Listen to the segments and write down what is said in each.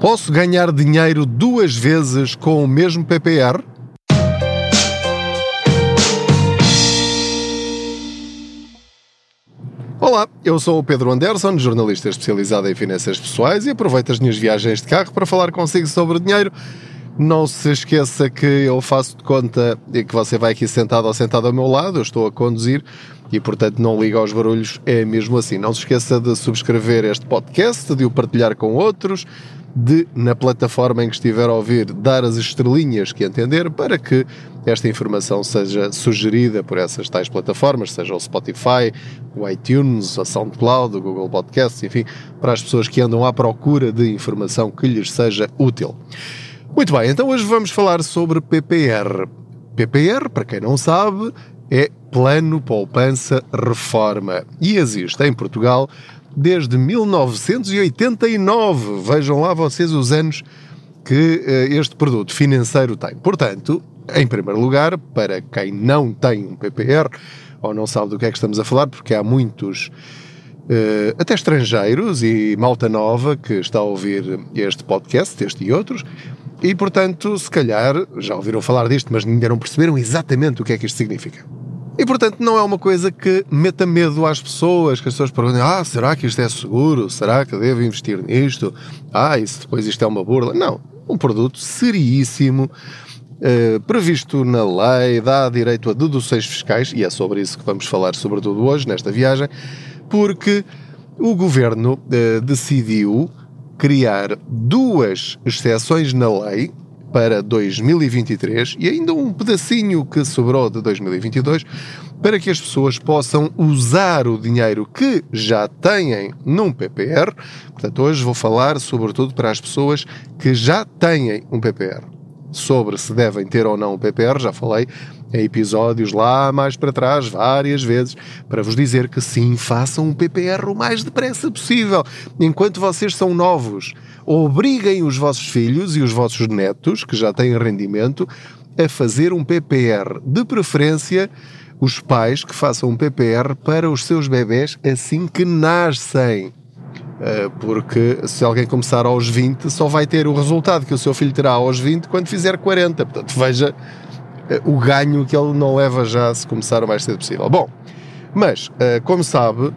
Posso ganhar dinheiro duas vezes com o mesmo PPR? Olá, eu sou o Pedro Anderson, jornalista especializado em finanças pessoais e aproveito as minhas viagens de carro para falar consigo sobre dinheiro. Não se esqueça que eu faço de conta que você vai aqui sentado ou sentado ao meu lado, eu estou a conduzir e, portanto, não liga aos barulhos, é mesmo assim. Não se esqueça de subscrever este podcast, de o partilhar com outros, de, na plataforma em que estiver a ouvir, dar as estrelinhas que entender para que esta informação seja sugerida por essas tais plataformas, seja o Spotify, o iTunes, a SoundCloud, o Google Podcasts, enfim, para as pessoas que andam à procura de informação que lhes seja útil. Muito bem, então hoje vamos falar sobre PPR. PPR, para quem não sabe, é Plano Poupança Reforma e existe em Portugal desde 1989. Vejam lá vocês os anos que uh, este produto financeiro tem. Portanto, em primeiro lugar, para quem não tem um PPR ou não sabe do que é que estamos a falar, porque há muitos, uh, até estrangeiros e malta nova que está a ouvir este podcast, este e outros, e portanto, se calhar já ouviram falar disto, mas ainda não perceberam exatamente o que é que isto significa. E portanto não é uma coisa que meta medo às pessoas, que as pessoas perguntem, ah, será que isto é seguro? Será que devo investir nisto? Ah, isso depois isto é uma burla? Não, um produto seríssimo, eh, previsto na lei, dá direito a deduções fiscais, e é sobre isso que vamos falar sobretudo hoje, nesta viagem, porque o governo eh, decidiu criar duas exceções na lei para 2023 e ainda um pedacinho que sobrou de 2022 para que as pessoas possam usar o dinheiro que já têm num PPR. Portanto, hoje vou falar sobretudo para as pessoas que já têm um PPR. Sobre se devem ter ou não um PPR, já falei em episódios lá mais para trás, várias vezes, para vos dizer que sim, façam um PPR o mais depressa possível. Enquanto vocês são novos, obriguem os vossos filhos e os vossos netos, que já têm rendimento, a fazer um PPR. De preferência, os pais que façam um PPR para os seus bebés assim que nascem. Eh, porque se alguém começar aos 20, só vai ter o resultado que o seu filho terá aos 20 quando fizer 40. Portanto, veja eh, o ganho que ele não leva já se começar o mais cedo possível. Bom, mas, eh, como sabe,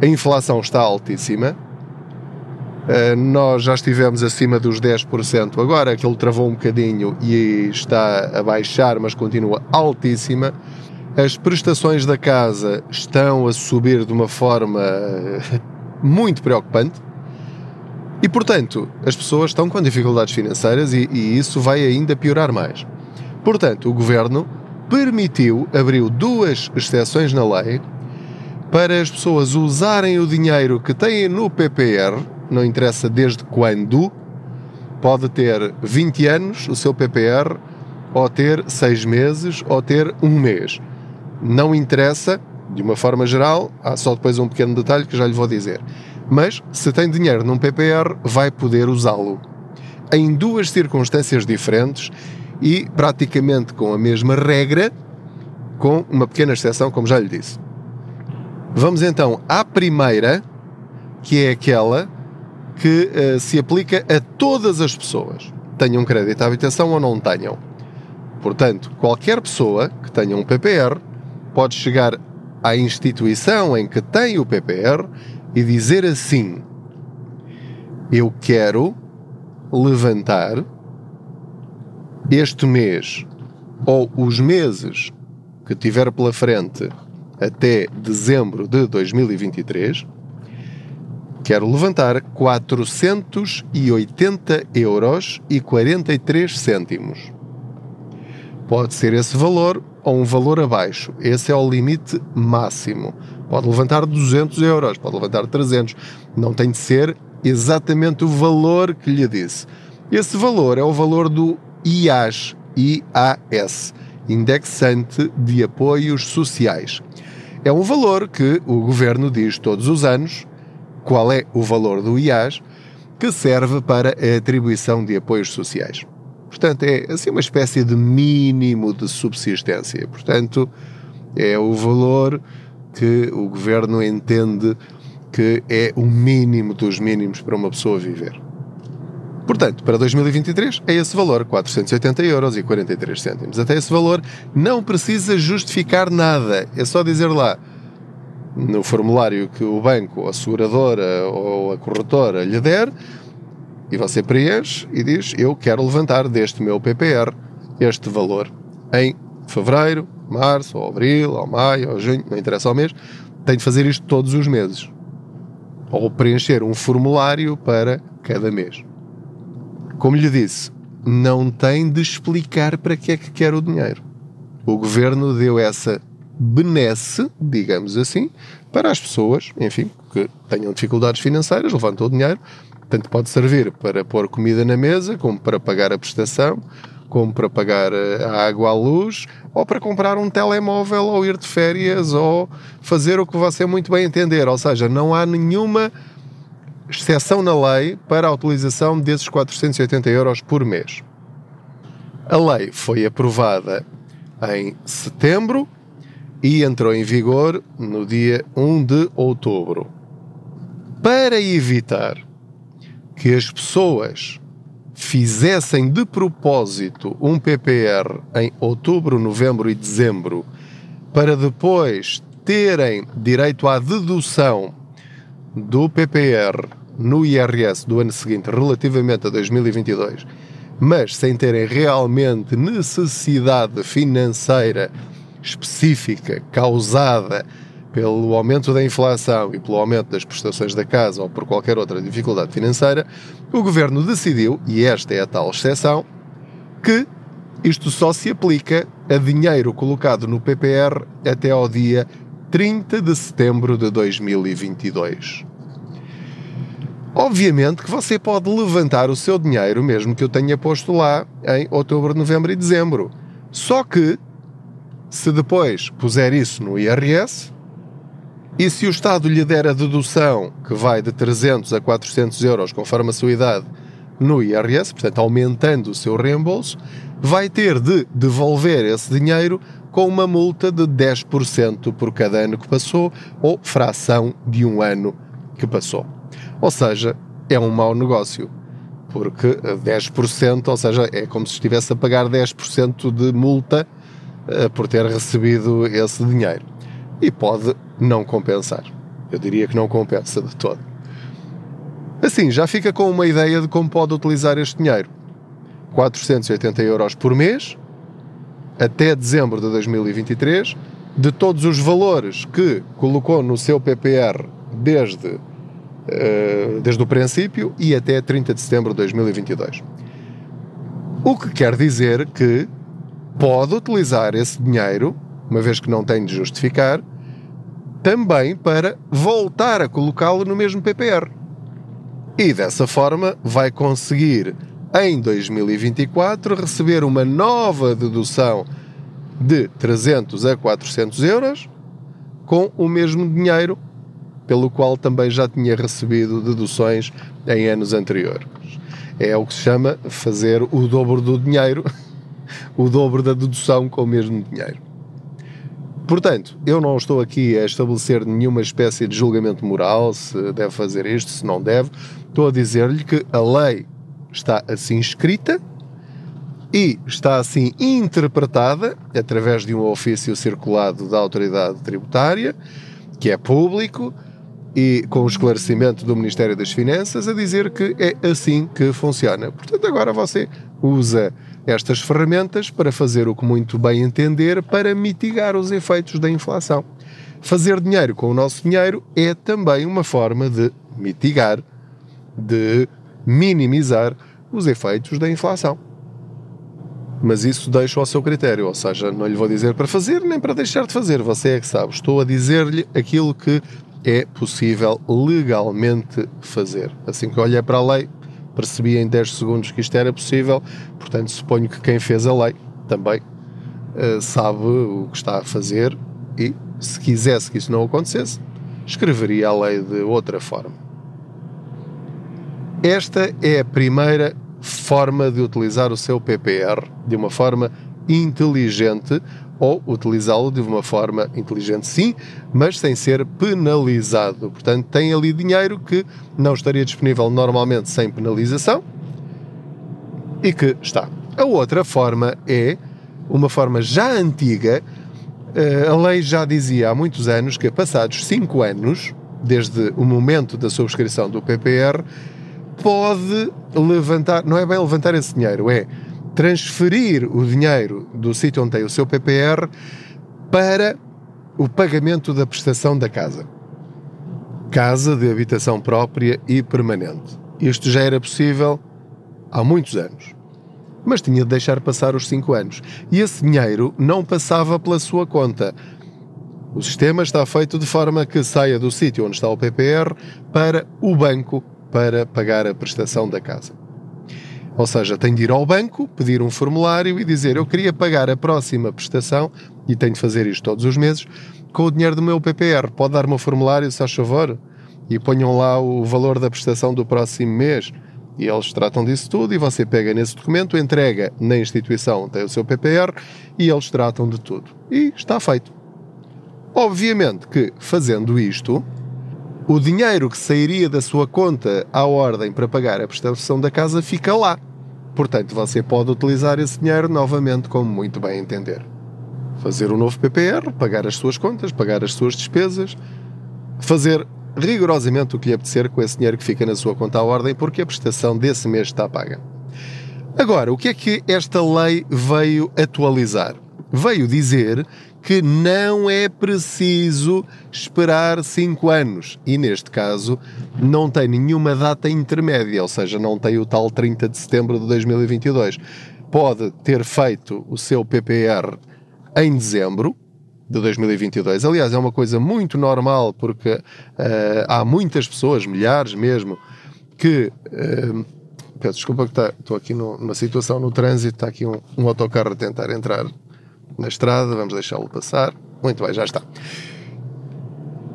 a inflação está altíssima. Eh, nós já estivemos acima dos 10%, agora aquilo travou um bocadinho e está a baixar, mas continua altíssima. As prestações da casa estão a subir de uma forma muito preocupante. E, portanto, as pessoas estão com dificuldades financeiras e, e isso vai ainda piorar mais. Portanto, o governo permitiu, abriu duas exceções na lei para as pessoas usarem o dinheiro que têm no PPR, não interessa desde quando, pode ter 20 anos o seu PPR, ou ter 6 meses, ou ter um mês. Não interessa, de uma forma geral, há só depois um pequeno detalhe que já lhe vou dizer. Mas, se tem dinheiro num PPR, vai poder usá-lo. Em duas circunstâncias diferentes e praticamente com a mesma regra, com uma pequena exceção, como já lhe disse. Vamos então à primeira, que é aquela que uh, se aplica a todas as pessoas, tenham crédito à habitação ou não tenham. Portanto, qualquer pessoa que tenha um PPR pode chegar à instituição em que tem o PPR e dizer assim: Eu quero levantar este mês ou os meses que tiver pela frente até dezembro de 2023, quero levantar 480 euros e 43 cêntimos. Pode ser esse valor ou um valor abaixo. Esse é o limite máximo. Pode levantar 200 euros, pode levantar 300. Não tem de ser exatamente o valor que lhe disse. Esse valor é o valor do IAS, IAS, Indexante de Apoios Sociais. É um valor que o governo diz todos os anos qual é o valor do IAS que serve para a atribuição de apoios sociais. Portanto, é assim uma espécie de mínimo de subsistência. Portanto, é o valor que o governo entende que é o mínimo dos mínimos para uma pessoa viver. Portanto, para 2023 é esse valor, 480 euros e 43 cêntimos. Até esse valor não precisa justificar nada. É só dizer lá no formulário que o banco, a seguradora ou a corretora lhe der e você preenche e diz: Eu quero levantar deste meu PPR este valor em fevereiro, março, ou abril, ou maio, ou junho, não interessa ao mês. Tem de fazer isto todos os meses. Ou preencher um formulário para cada mês. Como lhe disse, não tem de explicar para que é que quer o dinheiro. O governo deu essa benesse, digamos assim, para as pessoas, enfim, que tenham dificuldades financeiras, levantam o dinheiro, tanto pode servir para pôr comida na mesa, como para pagar a prestação, como para pagar eh, a água à luz, ou para comprar um telemóvel, ou ir de férias, ou fazer o que você muito bem entender. Ou seja, não há nenhuma exceção na lei para a utilização desses 480 euros por mês. A lei foi aprovada em setembro e entrou em vigor no dia 1 de outubro. Para evitar que as pessoas fizessem de propósito um PPR em outubro, novembro e dezembro, para depois terem direito à dedução do PPR no IRS do ano seguinte relativamente a 2022, mas sem terem realmente necessidade financeira específica causada pelo aumento da inflação e pelo aumento das prestações da casa ou por qualquer outra dificuldade financeira, o governo decidiu, e esta é a tal exceção, que isto só se aplica a dinheiro colocado no PPR até ao dia 30 de setembro de 2022. Obviamente que você pode levantar o seu dinheiro, mesmo que eu tenha posto lá em outubro, novembro e dezembro. Só que, se depois puser isso no IRS, e se o Estado lhe der a dedução, que vai de 300 a 400 euros, conforme a sua idade, no IRS, portanto aumentando o seu reembolso, vai ter de devolver esse dinheiro com uma multa de 10% por cada ano que passou ou fração de um ano que passou. Ou seja, é um mau negócio, porque 10%, ou seja, é como se estivesse a pagar 10% de multa por ter recebido esse dinheiro. E pode não compensar. Eu diria que não compensa de todo. Assim, já fica com uma ideia de como pode utilizar este dinheiro. 480 euros por mês, até dezembro de 2023, de todos os valores que colocou no seu PPR desde, uh, desde o princípio e até 30 de setembro de 2022. O que quer dizer que pode utilizar esse dinheiro, uma vez que não tem de justificar, também para voltar a colocá-lo no mesmo PPR. E dessa forma vai conseguir em 2024 receber uma nova dedução de 300 a 400 euros com o mesmo dinheiro pelo qual também já tinha recebido deduções em anos anteriores. É o que se chama fazer o dobro do dinheiro, o dobro da dedução com o mesmo dinheiro. Portanto, eu não estou aqui a estabelecer nenhuma espécie de julgamento moral, se deve fazer isto, se não deve. Estou a dizer-lhe que a lei está assim escrita e está assim interpretada através de um ofício circulado da autoridade tributária, que é público e com o esclarecimento do Ministério das Finanças a dizer que é assim que funciona. Portanto, agora você usa estas ferramentas para fazer o que muito bem entender para mitigar os efeitos da inflação. Fazer dinheiro com o nosso dinheiro é também uma forma de mitigar, de minimizar os efeitos da inflação. Mas isso deixo ao seu critério, ou seja, não lhe vou dizer para fazer nem para deixar de fazer, você é que sabe. Estou a dizer-lhe aquilo que é possível legalmente fazer. Assim que olhei para a lei, percebi em 10 segundos que isto era possível, portanto suponho que quem fez a lei também uh, sabe o que está a fazer e se quisesse que isso não acontecesse, escreveria a lei de outra forma. Esta é a primeira forma de utilizar o seu PPR de uma forma inteligente ou utilizá-lo de uma forma inteligente, sim, mas sem ser penalizado. Portanto, tem ali dinheiro que não estaria disponível normalmente sem penalização e que está. A outra forma é uma forma já antiga. Eh, a lei já dizia há muitos anos que, passados 5 anos, desde o momento da subscrição do PPR, pode levantar, não é bem levantar esse dinheiro, é transferir o dinheiro do sítio onde tem o seu PPR para o pagamento da prestação da casa. Casa de habitação própria e permanente. Isto já era possível há muitos anos. Mas tinha de deixar passar os 5 anos. E esse dinheiro não passava pela sua conta. O sistema está feito de forma que saia do sítio onde está o PPR para o banco para pagar a prestação da casa. Ou seja, tem de ir ao banco, pedir um formulário e dizer eu queria pagar a próxima prestação e tenho de fazer isto todos os meses com o dinheiro do meu PPR. Pode dar-me o formulário, se faz favor? E ponham lá o valor da prestação do próximo mês. E eles tratam disso tudo e você pega nesse documento, entrega na instituição, tem o seu PPR e eles tratam de tudo. E está feito. Obviamente que, fazendo isto, o dinheiro que sairia da sua conta à ordem para pagar a prestação da casa fica lá. Portanto, você pode utilizar esse dinheiro novamente como muito bem entender. Fazer um novo PPR, pagar as suas contas, pagar as suas despesas, fazer rigorosamente o que lhe apetecer com esse dinheiro que fica na sua conta à ordem, porque a prestação desse mês está paga. Agora, o que é que esta lei veio atualizar? Veio dizer que não é preciso esperar 5 anos. E neste caso, não tem nenhuma data intermédia, ou seja, não tem o tal 30 de setembro de 2022. Pode ter feito o seu PPR em dezembro de 2022. Aliás, é uma coisa muito normal porque uh, há muitas pessoas, milhares mesmo, que. Uh, peço desculpa que estou aqui numa situação no trânsito, está aqui um, um autocarro a tentar entrar na estrada, vamos deixá-lo passar. Muito bem, já está.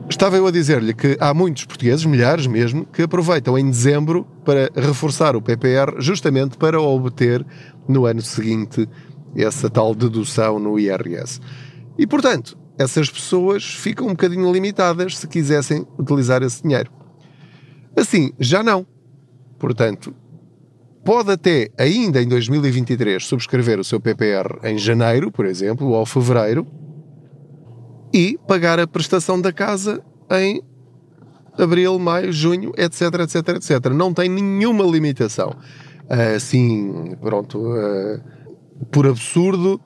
Estava eu a dizer-lhe que há muitos portugueses, milhares mesmo, que aproveitam em dezembro para reforçar o PPR, justamente para obter no ano seguinte essa tal dedução no IRS. E portanto, essas pessoas ficam um bocadinho limitadas se quisessem utilizar esse dinheiro. Assim, já não. Portanto, pode até, ainda em 2023, subscrever o seu PPR em janeiro, por exemplo, ou fevereiro, e pagar a prestação da casa em abril, maio, junho, etc, etc, etc. Não tem nenhuma limitação. Assim, pronto, eh, por absurdo,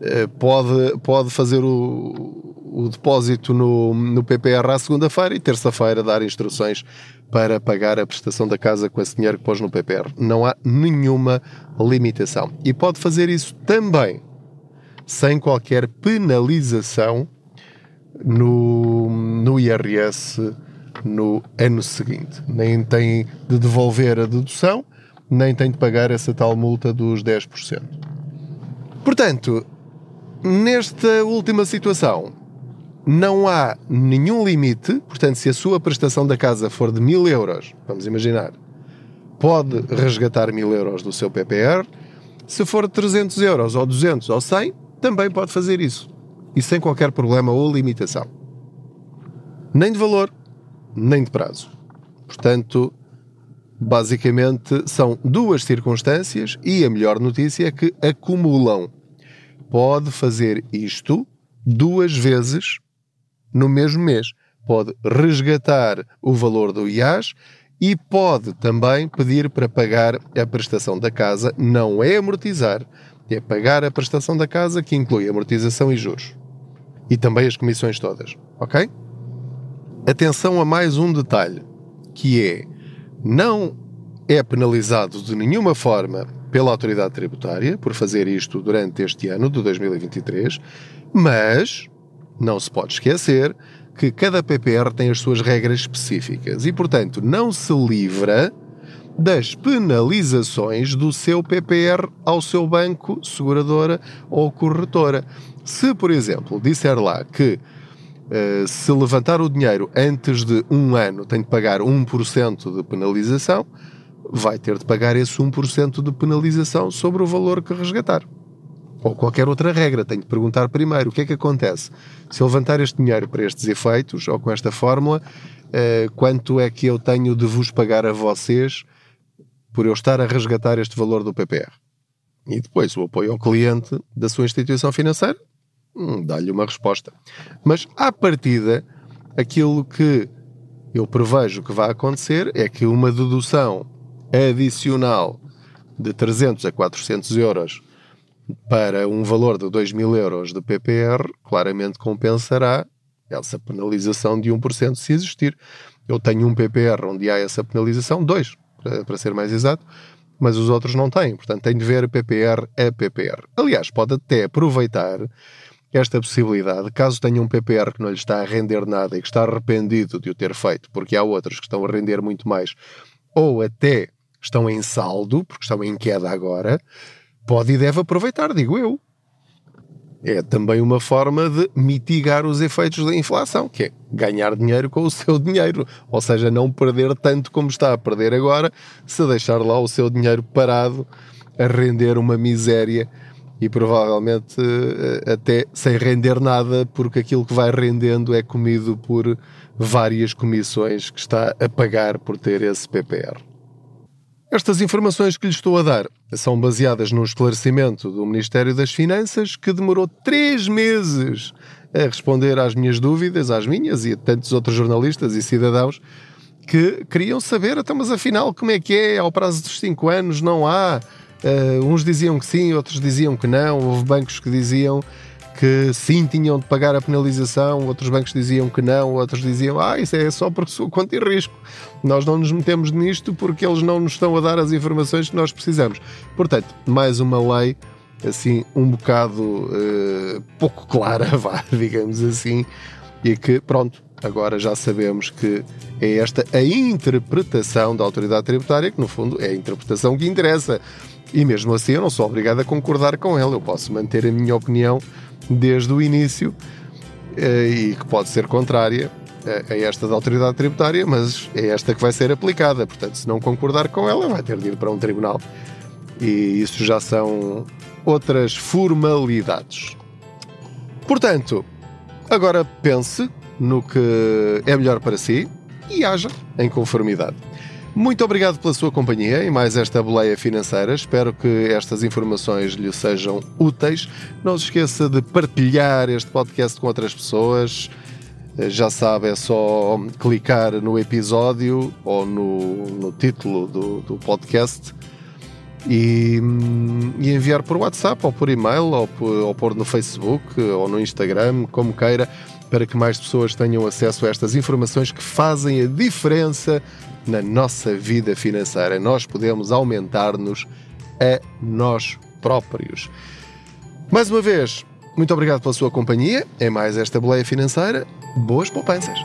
eh, pode, pode fazer o, o depósito no, no PPR à segunda-feira e terça-feira dar instruções para pagar a prestação da casa com esse dinheiro que pôs no PPR. Não há nenhuma limitação. E pode fazer isso também sem qualquer penalização no, no IRS no ano seguinte. Nem tem de devolver a dedução, nem tem de pagar essa tal multa dos 10%. Portanto, nesta última situação, não há nenhum limite, portanto, se a sua prestação da casa for de mil euros, vamos imaginar, pode resgatar mil euros do seu PPR. Se for de 300 euros, ou 200 ou 100, também pode fazer isso. E sem qualquer problema ou limitação. Nem de valor, nem de prazo. Portanto, basicamente são duas circunstâncias e a melhor notícia é que acumulam. Pode fazer isto duas vezes no mesmo mês. Pode resgatar o valor do IAS e pode também pedir para pagar a prestação da casa. Não é amortizar, é pagar a prestação da casa, que inclui amortização e juros. E também as comissões todas, ok? Atenção a mais um detalhe, que é não é penalizado de nenhuma forma pela autoridade tributária por fazer isto durante este ano de 2023, mas não se pode esquecer que cada PPR tem as suas regras específicas e, portanto, não se livra das penalizações do seu PPR ao seu banco, seguradora ou corretora. Se, por exemplo, disser lá que uh, se levantar o dinheiro antes de um ano tem de pagar 1% de penalização, vai ter de pagar esse 1% de penalização sobre o valor que resgatar ou qualquer outra regra. Tenho de perguntar primeiro o que é que acontece. Se eu levantar este dinheiro para estes efeitos, ou com esta fórmula, uh, quanto é que eu tenho de vos pagar a vocês por eu estar a resgatar este valor do PPR? E depois o apoio ao cliente da sua instituição financeira hum, dá-lhe uma resposta. Mas, à partida, aquilo que eu prevejo que vai acontecer é que uma dedução adicional de 300 a 400 euros para um valor de 2 mil euros de PPR claramente compensará essa penalização de 1% se existir. Eu tenho um PPR onde há essa penalização, dois, para ser mais exato, mas os outros não têm. Portanto, tem de ver PPR a PPR. Aliás, pode até aproveitar esta possibilidade, caso tenha um PPR que não lhe está a render nada e que está arrependido de o ter feito, porque há outros que estão a render muito mais, ou até estão em saldo, porque estão em queda agora, pode e deve aproveitar, digo eu. É também uma forma de mitigar os efeitos da inflação, que é ganhar dinheiro com o seu dinheiro, ou seja, não perder tanto como está a perder agora, se deixar lá o seu dinheiro parado a render uma miséria e provavelmente eh, até sem render nada, porque aquilo que vai rendendo é comido por várias comissões que está a pagar por ter esse PPR. Estas informações que lhe estou a dar são baseadas no esclarecimento do Ministério das Finanças, que demorou três meses a responder às minhas dúvidas, às minhas e a tantos outros jornalistas e cidadãos que queriam saber, então, mas afinal, como é que é? Ao prazo dos cinco anos não há Uh, uns diziam que sim, outros diziam que não. Houve bancos que diziam que sim, tinham de pagar a penalização, outros bancos diziam que não, outros diziam, ah, isso é só por sua conta e risco. Nós não nos metemos nisto porque eles não nos estão a dar as informações que nós precisamos. Portanto, mais uma lei assim um bocado uh, pouco clara, vá, digamos assim, e que pronto, agora já sabemos que é esta a interpretação da autoridade tributária, que no fundo é a interpretação que interessa. E mesmo assim eu não sou obrigado a concordar com ela, eu posso manter a minha opinião desde o início eh, e que pode ser contrária a esta da autoridade tributária, mas é esta que vai ser aplicada. Portanto, se não concordar com ela, vai ter de ir para um tribunal. E isso já são outras formalidades. Portanto, agora pense no que é melhor para si e haja em conformidade. Muito obrigado pela sua companhia e mais esta boleia financeira. Espero que estas informações lhe sejam úteis. Não se esqueça de partilhar este podcast com outras pessoas. Eh, já sabe, é só clicar no episódio ou no, no título do, do podcast e, e, enviar por WhatsApp ou por e-mail ou por, ou no Facebook ou no Instagram, como queira, para que mais pessoas tenham acesso a estas informações que fazem a diferença na nossa vida financeira. Nós podemos aumentar-nos a nós próprios. Mais uma vez, muito obrigado pela sua companhia. É mais esta boleia financeira. Boas poupanças!